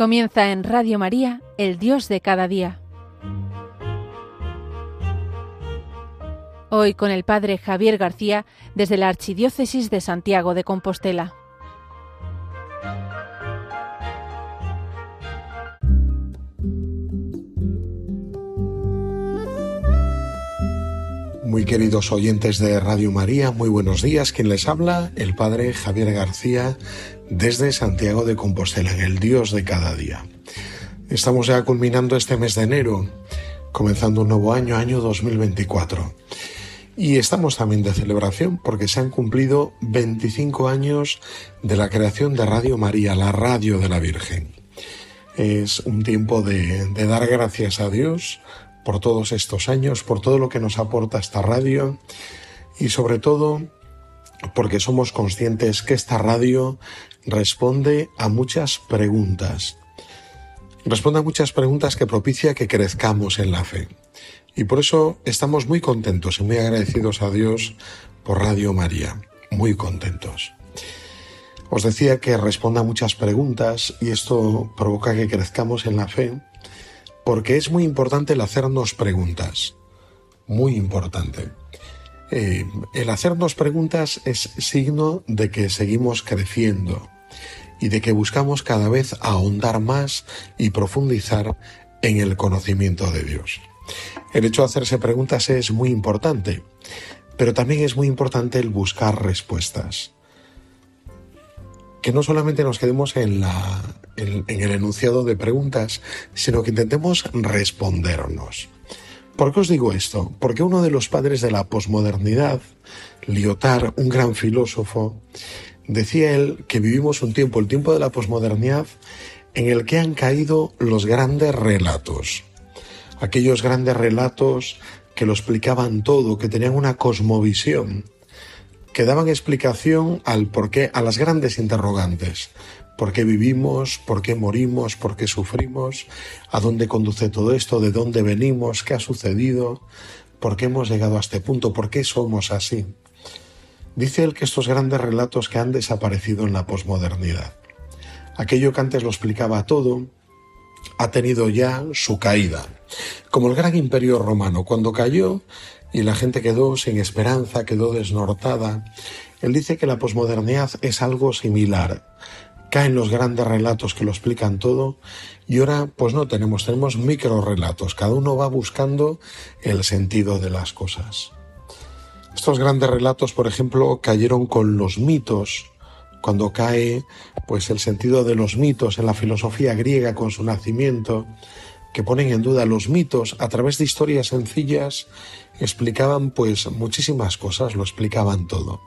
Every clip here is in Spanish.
Comienza en Radio María, el Dios de cada día. Hoy con el Padre Javier García desde la Archidiócesis de Santiago de Compostela. Muy queridos oyentes de Radio María, muy buenos días. Quien les habla, el Padre Javier García desde Santiago de Compostela, en el Dios de cada día. Estamos ya culminando este mes de enero, comenzando un nuevo año, año 2024. Y estamos también de celebración porque se han cumplido 25 años de la creación de Radio María, la radio de la Virgen. Es un tiempo de, de dar gracias a Dios por todos estos años, por todo lo que nos aporta esta radio y sobre todo porque somos conscientes que esta radio responde a muchas preguntas. Responde a muchas preguntas que propicia que crezcamos en la fe. Y por eso estamos muy contentos y muy agradecidos a Dios por Radio María. Muy contentos. Os decía que responde a muchas preguntas y esto provoca que crezcamos en la fe porque es muy importante el hacernos preguntas. Muy importante. Eh, el hacernos preguntas es signo de que seguimos creciendo y de que buscamos cada vez ahondar más y profundizar en el conocimiento de Dios. El hecho de hacerse preguntas es muy importante, pero también es muy importante el buscar respuestas. Que no solamente nos quedemos en, en el enunciado de preguntas, sino que intentemos respondernos. ¿Por qué os digo esto? Porque uno de los padres de la posmodernidad, Lyotard, un gran filósofo, decía él que vivimos un tiempo, el tiempo de la posmodernidad, en el que han caído los grandes relatos. Aquellos grandes relatos que lo explicaban todo, que tenían una cosmovisión, que daban explicación al porqué, a las grandes interrogantes por qué vivimos, por qué morimos, por qué sufrimos, a dónde conduce todo esto, de dónde venimos, qué ha sucedido, por qué hemos llegado a este punto, por qué somos así. Dice él que estos grandes relatos que han desaparecido en la posmodernidad, aquello que antes lo explicaba todo, ha tenido ya su caída. Como el gran imperio romano, cuando cayó y la gente quedó sin esperanza, quedó desnortada, él dice que la posmodernidad es algo similar caen los grandes relatos que lo explican todo y ahora pues no tenemos, tenemos micro relatos, cada uno va buscando el sentido de las cosas. Estos grandes relatos, por ejemplo, cayeron con los mitos, cuando cae pues el sentido de los mitos en la filosofía griega con su nacimiento, que ponen en duda los mitos a través de historias sencillas, explicaban pues muchísimas cosas, lo explicaban todo.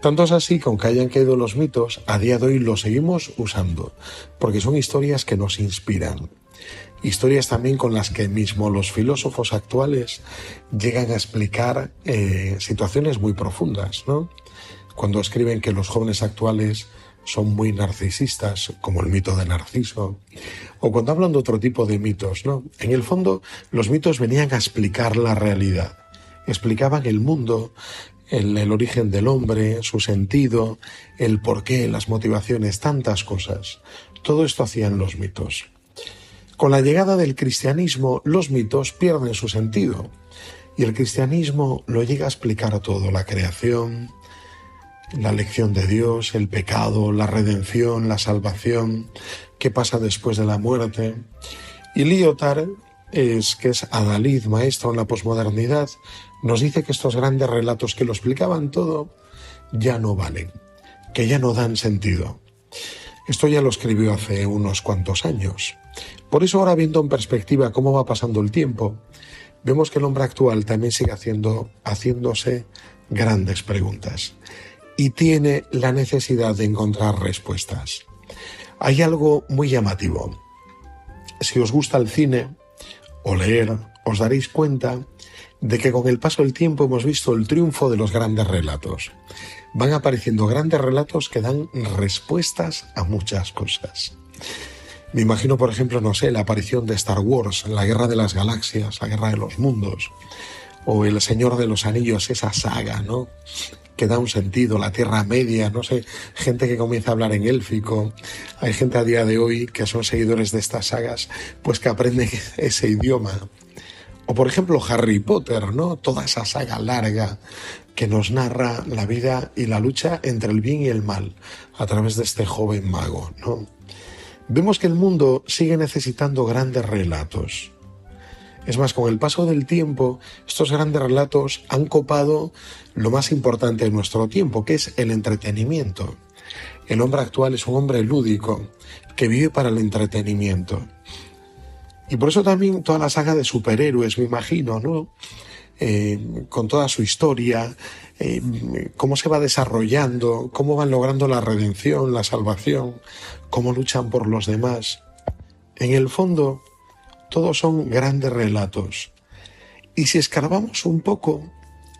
Tanto es así que aunque hayan caído los mitos, a día de hoy los seguimos usando, porque son historias que nos inspiran. Historias también con las que mismo los filósofos actuales llegan a explicar eh, situaciones muy profundas, ¿no? Cuando escriben que los jóvenes actuales son muy narcisistas, como el mito de Narciso, o cuando hablan de otro tipo de mitos, ¿no? En el fondo, los mitos venían a explicar la realidad, explicaban el mundo, el, origen del hombre, su sentido, el porqué, las motivaciones, tantas cosas. Todo esto hacían los mitos. Con la llegada del cristianismo, los mitos pierden su sentido y el cristianismo lo llega a explicar todo, la creación, la elección de Dios, el pecado, la redención, la salvación, qué pasa después de la muerte. Y Lyotard, es, que es Adalid, maestro en la posmodernidad, nos dice que estos grandes relatos que lo explicaban todo ya no valen, que ya no dan sentido. Esto ya lo escribió hace unos cuantos años. Por eso ahora viendo en perspectiva cómo va pasando el tiempo, vemos que el hombre actual también sigue haciendo, haciéndose grandes preguntas y tiene la necesidad de encontrar respuestas. Hay algo muy llamativo. Si os gusta el cine o leer, os daréis cuenta de que con el paso del tiempo hemos visto el triunfo de los grandes relatos. Van apareciendo grandes relatos que dan respuestas a muchas cosas. Me imagino, por ejemplo, no sé, la aparición de Star Wars, la Guerra de las Galaxias, la Guerra de los Mundos, o El Señor de los Anillos, esa saga, ¿no? Que da un sentido, la Tierra Media, no sé, gente que comienza a hablar en élfico. Hay gente a día de hoy que son seguidores de estas sagas, pues que aprenden ese idioma. O por ejemplo Harry Potter, ¿no? Toda esa saga larga que nos narra la vida y la lucha entre el bien y el mal a través de este joven mago, ¿no? Vemos que el mundo sigue necesitando grandes relatos. Es más, con el paso del tiempo, estos grandes relatos han copado lo más importante de nuestro tiempo, que es el entretenimiento. El hombre actual es un hombre lúdico, que vive para el entretenimiento. Y por eso también toda la saga de superhéroes, me imagino, ¿no? Eh, con toda su historia, eh, cómo se va desarrollando, cómo van logrando la redención, la salvación, cómo luchan por los demás. En el fondo, todos son grandes relatos. Y si escarbamos un poco,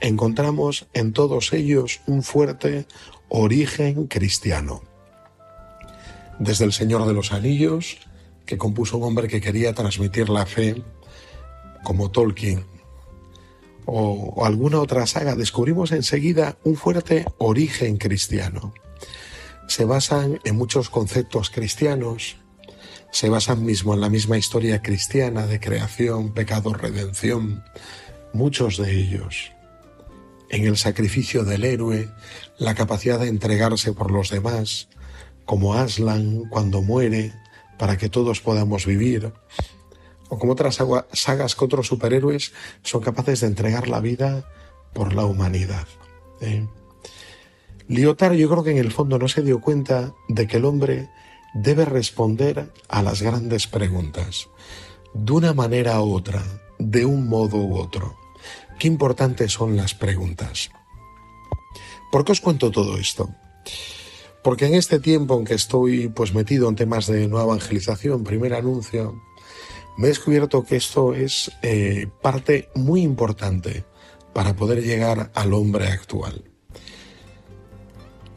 encontramos en todos ellos un fuerte origen cristiano. Desde el Señor de los Anillos, que compuso un hombre que quería transmitir la fe, como Tolkien, o, o alguna otra saga, descubrimos enseguida un fuerte origen cristiano. Se basan en muchos conceptos cristianos, se basan mismo en la misma historia cristiana de creación, pecado, redención, muchos de ellos, en el sacrificio del héroe, la capacidad de entregarse por los demás, como Aslan cuando muere, para que todos podamos vivir, o como otras sagas que otros superhéroes son capaces de entregar la vida por la humanidad. ¿eh? Lyotard yo creo que en el fondo no se dio cuenta de que el hombre debe responder a las grandes preguntas, de una manera u otra, de un modo u otro. Qué importantes son las preguntas. ¿Por qué os cuento todo esto? Porque en este tiempo en que estoy pues metido en temas de nueva evangelización, primer anuncio, me he descubierto que esto es eh, parte muy importante para poder llegar al hombre actual.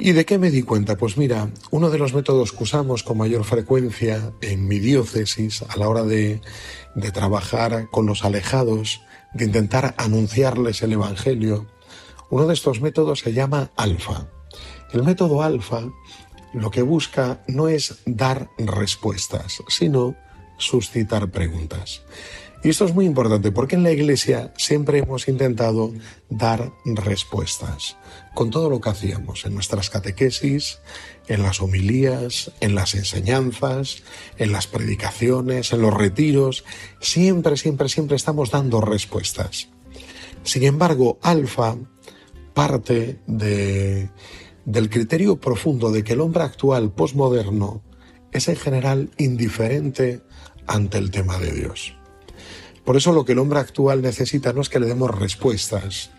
¿Y de qué me di cuenta? Pues mira, uno de los métodos que usamos con mayor frecuencia en mi diócesis a la hora de, de trabajar con los alejados, de intentar anunciarles el Evangelio, uno de estos métodos se llama alfa. El método alfa lo que busca no es dar respuestas, sino suscitar preguntas. Y esto es muy importante porque en la Iglesia siempre hemos intentado dar respuestas con todo lo que hacíamos en nuestras catequesis, en las homilías, en las enseñanzas, en las predicaciones, en los retiros. Siempre, siempre, siempre estamos dando respuestas. Sin embargo, Alfa parte de, del criterio profundo de que el hombre actual posmoderno es en general indiferente ante el tema de Dios. Por eso lo que el hombre actual necesita no es que le demos respuestas,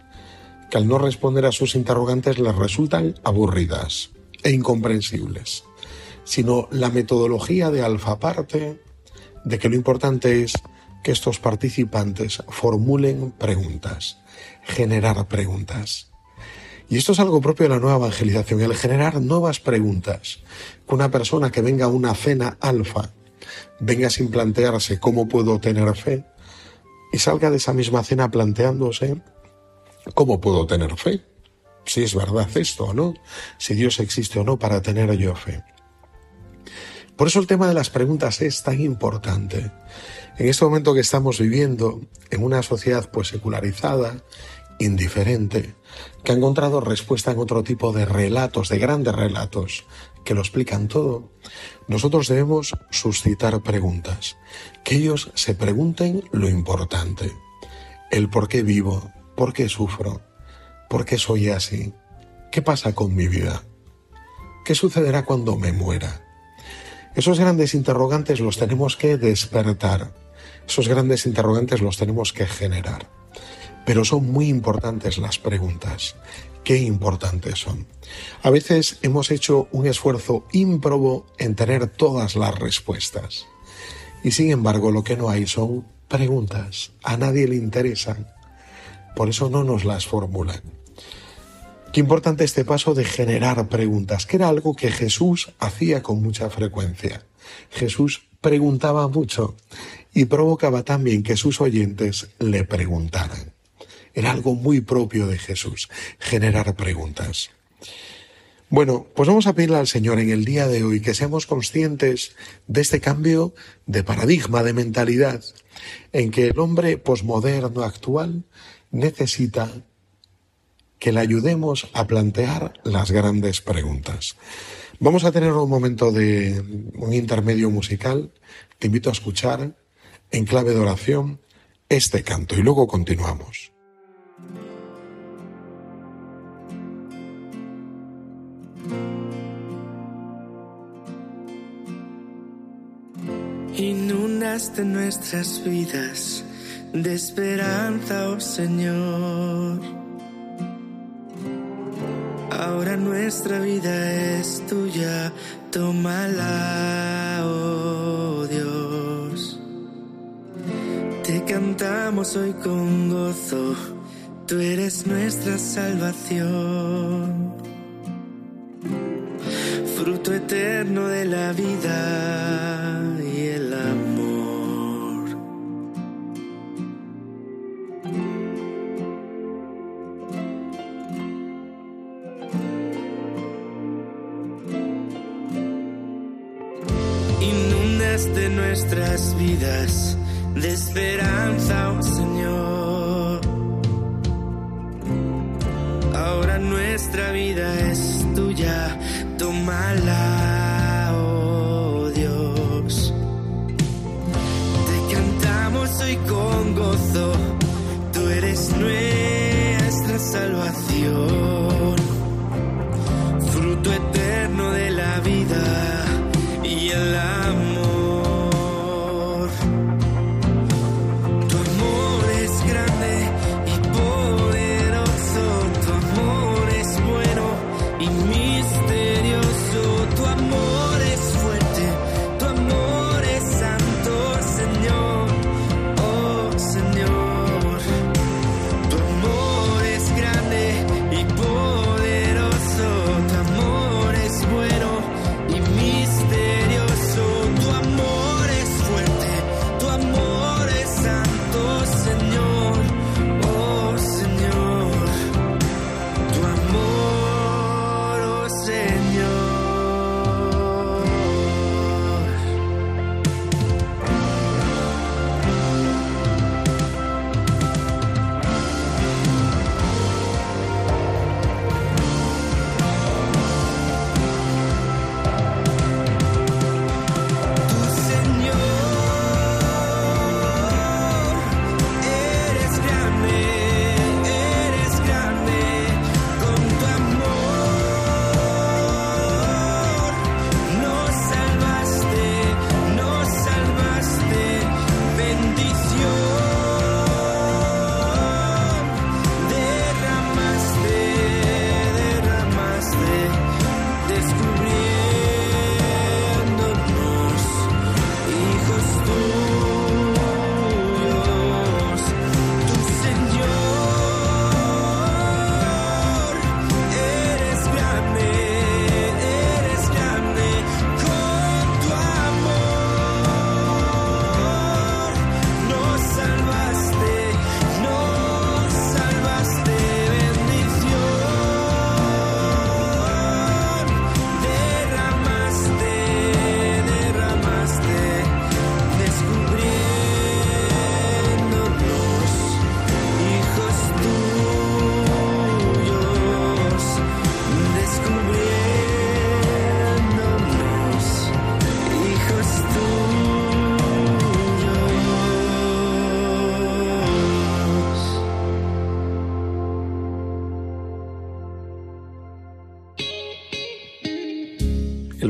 que al no responder a sus interrogantes les resultan aburridas e incomprensibles, sino la metodología de alfa parte de que lo importante es que estos participantes formulen preguntas, generar preguntas. Y esto es algo propio de la nueva evangelización, el generar nuevas preguntas. Que una persona que venga a una cena alfa venga sin plantearse cómo puedo tener fe, y salga de esa misma cena planteándose cómo puedo tener fe, si es verdad esto o no, si Dios existe o no para tener yo fe. Por eso el tema de las preguntas es tan importante. En este momento que estamos viviendo en una sociedad pues secularizada, indiferente, que ha encontrado respuesta en otro tipo de relatos, de grandes relatos, que lo explican todo, nosotros debemos suscitar preguntas, que ellos se pregunten lo importante, el por qué vivo, por qué sufro, por qué soy así, qué pasa con mi vida, qué sucederá cuando me muera. Esos grandes interrogantes los tenemos que despertar, esos grandes interrogantes los tenemos que generar. Pero son muy importantes las preguntas. Qué importantes son. A veces hemos hecho un esfuerzo ímprobo en tener todas las respuestas. Y sin embargo lo que no hay son preguntas. A nadie le interesan. Por eso no nos las formulan. Qué importante este paso de generar preguntas, que era algo que Jesús hacía con mucha frecuencia. Jesús preguntaba mucho y provocaba también que sus oyentes le preguntaran. Era algo muy propio de Jesús, generar preguntas. Bueno, pues vamos a pedirle al Señor en el día de hoy que seamos conscientes de este cambio de paradigma, de mentalidad, en que el hombre posmoderno actual necesita que le ayudemos a plantear las grandes preguntas. Vamos a tener un momento de un intermedio musical. Te invito a escuchar en clave de oración este canto y luego continuamos. Inundaste nuestras vidas de esperanza, oh Señor. Ahora nuestra vida es tuya, tómala, oh Dios. Te cantamos hoy con gozo, tú eres nuestra salvación. Fruto eterno de la vida de nuestras vidas de esperanza, oh Señor.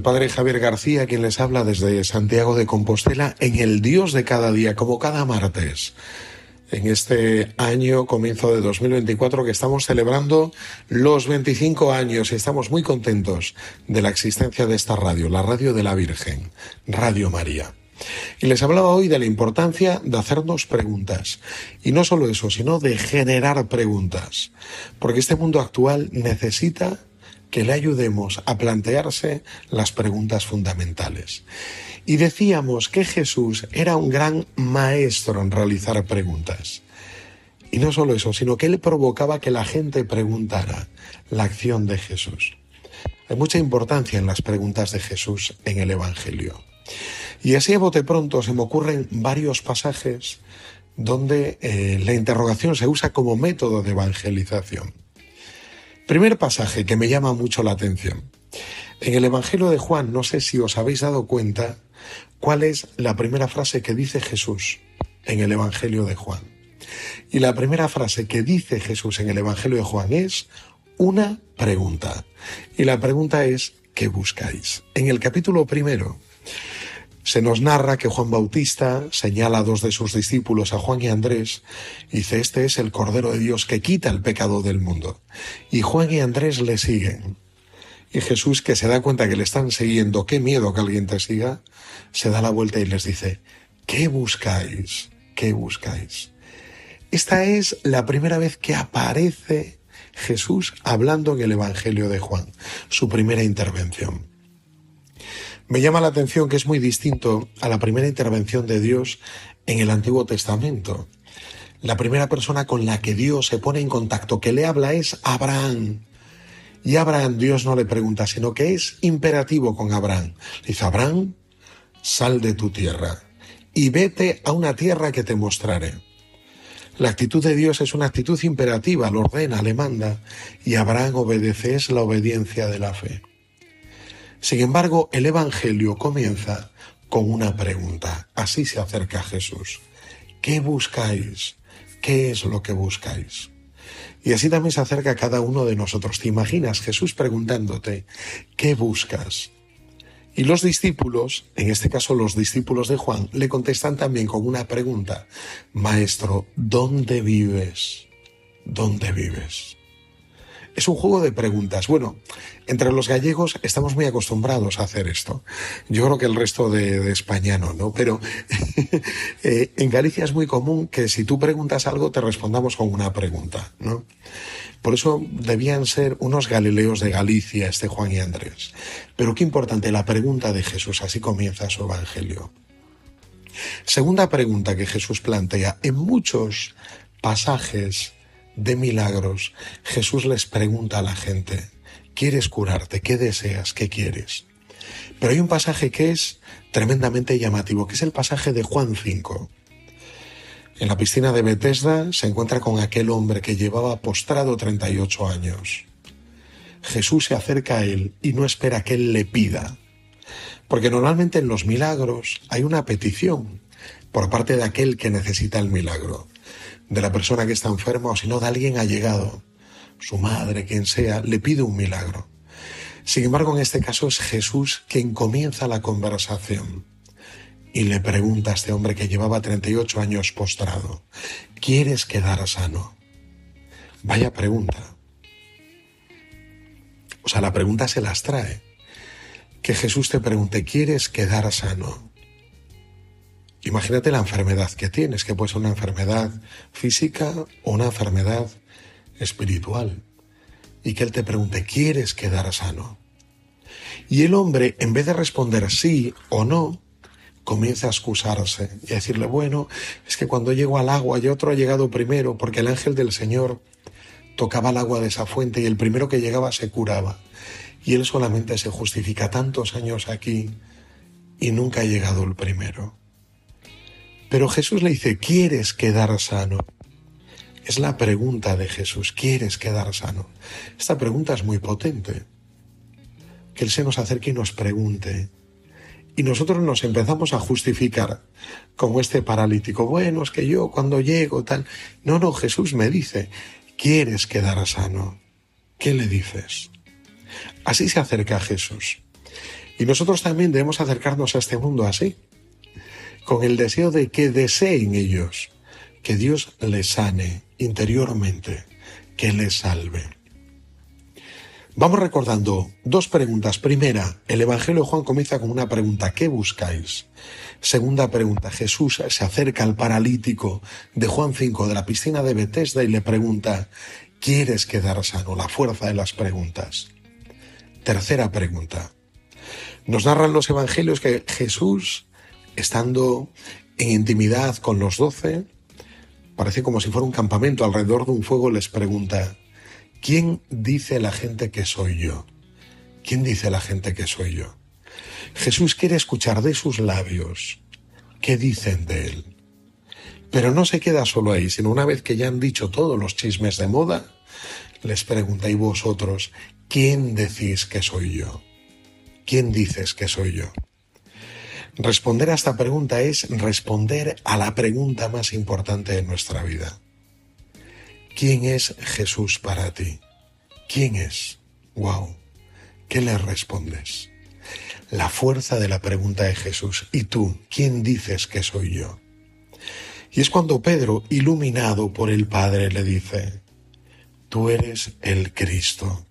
Padre Javier García, quien les habla desde Santiago de Compostela, en el Dios de cada día, como cada martes. En este año, comienzo de 2024, que estamos celebrando los 25 años y estamos muy contentos de la existencia de esta radio, la radio de la Virgen, Radio María. Y les hablaba hoy de la importancia de hacernos preguntas. Y no solo eso, sino de generar preguntas. Porque este mundo actual necesita que le ayudemos a plantearse las preguntas fundamentales. Y decíamos que Jesús era un gran maestro en realizar preguntas. Y no solo eso, sino que él provocaba que la gente preguntara la acción de Jesús. Hay mucha importancia en las preguntas de Jesús en el Evangelio. Y así a bote pronto se me ocurren varios pasajes donde eh, la interrogación se usa como método de evangelización. Primer pasaje que me llama mucho la atención. En el Evangelio de Juan, no sé si os habéis dado cuenta cuál es la primera frase que dice Jesús en el Evangelio de Juan. Y la primera frase que dice Jesús en el Evangelio de Juan es una pregunta. Y la pregunta es, ¿qué buscáis? En el capítulo primero se nos narra que Juan Bautista señala a dos de sus discípulos, a Juan y Andrés, y dice, este es el Cordero de Dios que quita el pecado del mundo. Y Juan y Andrés le siguen. Y Jesús, que se da cuenta que le están siguiendo, qué miedo que alguien te siga, se da la vuelta y les dice, ¿qué buscáis? ¿Qué buscáis? Esta es la primera vez que aparece Jesús hablando en el Evangelio de Juan, su primera intervención. Me llama la atención que es muy distinto a la primera intervención de Dios en el Antiguo Testamento. La primera persona con la que Dios se pone en contacto, que le habla, es Abraham. Y Abraham Dios no le pregunta, sino que es imperativo con Abraham. Le dice, Abraham, sal de tu tierra y vete a una tierra que te mostraré. La actitud de Dios es una actitud imperativa, lo ordena, le manda, y Abraham obedece, es la obediencia de la fe. Sin embargo, el Evangelio comienza con una pregunta. Así se acerca a Jesús. ¿Qué buscáis? ¿Qué es lo que buscáis? Y así también se acerca a cada uno de nosotros. ¿Te imaginas Jesús preguntándote, ¿qué buscas? Y los discípulos, en este caso los discípulos de Juan, le contestan también con una pregunta. Maestro, ¿dónde vives? ¿Dónde vives? Es un juego de preguntas. Bueno, entre los gallegos estamos muy acostumbrados a hacer esto. Yo creo que el resto de, España no, ¿no? Pero eh, en Galicia es muy común que si tú preguntas algo te respondamos con una pregunta, ¿no? Por eso debían ser unos galileos de Galicia, este Juan y Andrés. Pero qué importante la pregunta de Jesús, así comienza su evangelio. Segunda pregunta que Jesús plantea. En muchos pasajes de milagros, Jesús les pregunta a la gente, ¿quieres curarte? ¿Qué deseas? ¿Qué quieres? Pero hay un pasaje que es tremendamente llamativo, que es el pasaje de Juan 5. En la piscina de Bethesda se encuentra con aquel hombre que llevaba postrado 38 años. Jesús se acerca a él y no espera que él le pida, porque normalmente en los milagros hay una petición por parte de aquel que necesita el milagro, de la persona que está enferma o si no de alguien allegado, su madre, quien sea, le pide un milagro. Sin embargo, en este caso es Jesús quien comienza la conversación y le pregunta a este hombre que llevaba 38 años postrado, ¿quieres quedar sano? Vaya pregunta. O sea, la pregunta se las trae. Que Jesús te pregunte, ¿quieres quedar sano? Imagínate la enfermedad que tienes, que puede ser una enfermedad física o una enfermedad espiritual. Y que Él te pregunte, ¿quieres quedar sano? Y el hombre, en vez de responder sí o no, comienza a excusarse y a decirle, bueno, es que cuando llego al agua y otro ha llegado primero porque el ángel del Señor tocaba el agua de esa fuente y el primero que llegaba se curaba. Y él solamente se justifica tantos años aquí y nunca ha llegado el primero. Pero Jesús le dice, ¿quieres quedar sano? Es la pregunta de Jesús, ¿quieres quedar sano? Esta pregunta es muy potente. Que Él se nos acerque y nos pregunte, y nosotros nos empezamos a justificar como este paralítico. Bueno, es que yo cuando llego tal... No, no, Jesús me dice, ¿quieres quedar sano? ¿Qué le dices? Así se acerca a Jesús. Y nosotros también debemos acercarnos a este mundo así, con el deseo de que deseen ellos que Dios les sane interiormente, que les salve. Vamos recordando dos preguntas. Primera, el Evangelio de Juan comienza con una pregunta, ¿qué buscáis? Segunda pregunta, Jesús se acerca al paralítico de Juan 5 de la piscina de Bethesda y le pregunta, ¿quieres quedar sano? La fuerza de las preguntas. Tercera pregunta. Nos narran los evangelios que Jesús, estando en intimidad con los doce, parece como si fuera un campamento alrededor de un fuego, les pregunta, ¿quién dice la gente que soy yo? ¿Quién dice la gente que soy yo? Jesús quiere escuchar de sus labios qué dicen de él. Pero no se queda solo ahí, sino una vez que ya han dicho todos los chismes de moda, les pregunta, ¿y vosotros quién decís que soy yo? ¿Quién dices que soy yo? Responder a esta pregunta es responder a la pregunta más importante de nuestra vida. ¿Quién es Jesús para ti? ¿Quién es? ¡Wow! ¿Qué le respondes? La fuerza de la pregunta de Jesús. ¿Y tú? ¿Quién dices que soy yo? Y es cuando Pedro, iluminado por el Padre, le dice, Tú eres el Cristo,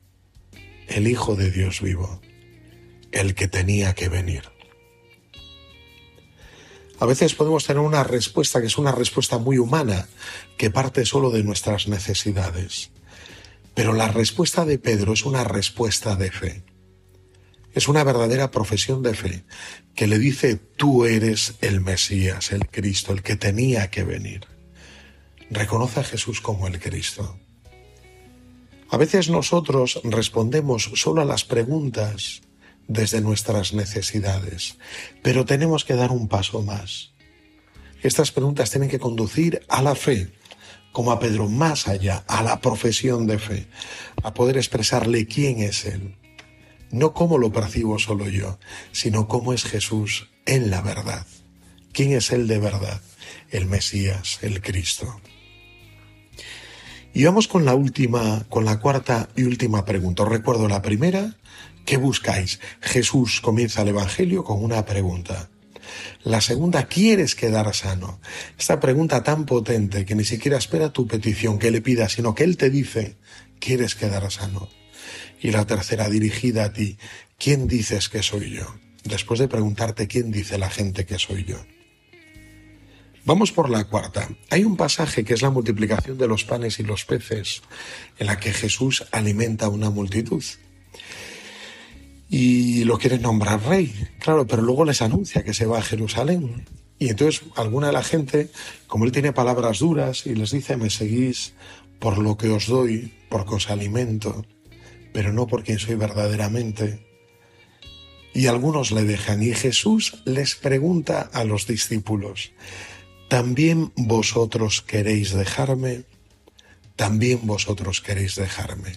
el Hijo de Dios vivo, el que tenía que venir. A veces podemos tener una respuesta que es una respuesta muy humana, que parte solo de nuestras necesidades. Pero la respuesta de Pedro es una respuesta de fe. Es una verdadera profesión de fe que le dice, tú eres el Mesías, el Cristo, el que tenía que venir. Reconoce a Jesús como el Cristo. A veces nosotros respondemos solo a las preguntas desde nuestras necesidades, pero tenemos que dar un paso más. Estas preguntas tienen que conducir a la fe, como a Pedro, más allá, a la profesión de fe, a poder expresarle quién es Él. No cómo lo percibo solo yo, sino cómo es Jesús en la verdad. ¿Quién es Él de verdad? El Mesías, el Cristo. Y vamos con la última, con la cuarta y última pregunta. Os recuerdo la primera, ¿Qué buscáis? Jesús comienza el Evangelio con una pregunta. La segunda, ¿quieres quedar sano? Esta pregunta tan potente que ni siquiera espera tu petición que le pidas, sino que Él te dice, ¿quieres quedar sano? Y la tercera, dirigida a ti, ¿quién dices que soy yo? Después de preguntarte quién dice la gente que soy yo. Vamos por la cuarta. Hay un pasaje que es la multiplicación de los panes y los peces, en la que Jesús alimenta a una multitud y lo quiere nombrar rey, claro, pero luego les anuncia que se va a Jerusalén. Y entonces alguna de la gente, como él tiene palabras duras y les dice, me seguís por lo que os doy, porque os alimento, pero no por quien soy verdaderamente. Y algunos le dejan y Jesús les pregunta a los discípulos, ¿también vosotros queréis dejarme? ¿También vosotros queréis dejarme?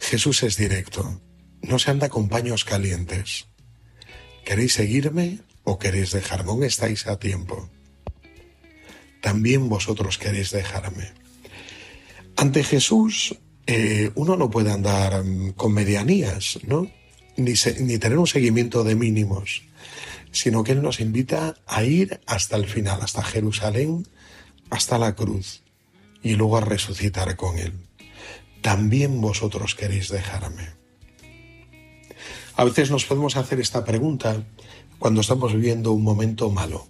Jesús es directo no se anda con paños calientes. ¿Queréis seguirme o queréis dejarme? Estáis a tiempo. También vosotros queréis dejarme. Ante Jesús, eh, uno no puede andar mm, con medianías, ¿no? Ni, ni tener un seguimiento de mínimos, sino que Él nos invita a ir hasta el final, hasta Jerusalén, hasta la cruz, y luego a resucitar con Él. También vosotros queréis dejarme. A veces nos podemos hacer esta pregunta cuando estamos viviendo un momento malo,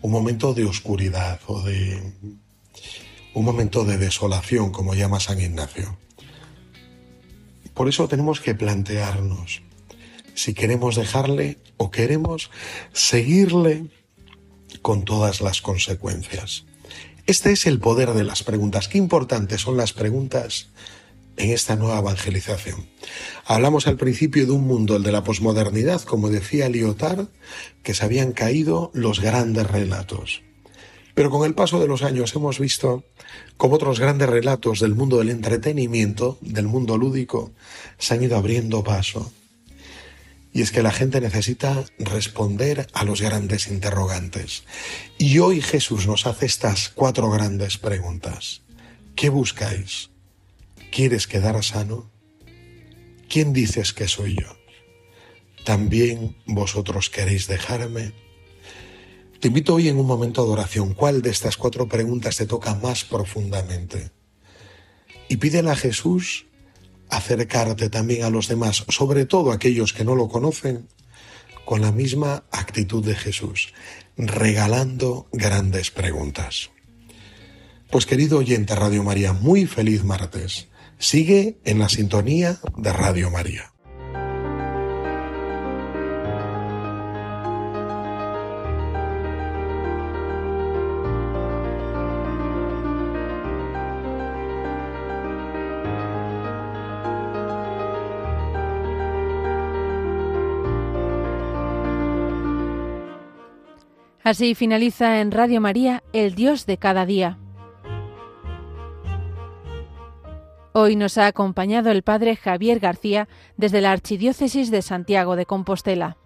un momento de oscuridad o de un momento de desolación, como llama San Ignacio. Por eso tenemos que plantearnos si queremos dejarle o queremos seguirle con todas las consecuencias. Este es el poder de las preguntas. Qué importantes son las preguntas en esta nueva evangelización. Hablamos al principio de un mundo, el de la posmodernidad, como decía Lyotard, que se habían caído los grandes relatos. Pero con el paso de los años hemos visto cómo otros grandes relatos del mundo del entretenimiento, del mundo lúdico, se han ido abriendo paso. Y es que la gente necesita responder a los grandes interrogantes. Y hoy Jesús nos hace estas cuatro grandes preguntas. ¿Qué buscáis? ¿Quieres quedar sano? ¿Quién dices que soy yo? ¿También vosotros queréis dejarme? Te invito hoy en un momento de oración. ¿Cuál de estas cuatro preguntas te toca más profundamente? Y pídele a Jesús acercarte también a los demás, sobre todo a aquellos que no lo conocen, con la misma actitud de Jesús, regalando grandes preguntas. Pues querido oyente Radio María, muy feliz martes. Sigue en la sintonía de Radio María. Así finaliza en Radio María El Dios de cada día. Hoy nos ha acompañado el Padre Javier García desde la Archidiócesis de Santiago de Compostela.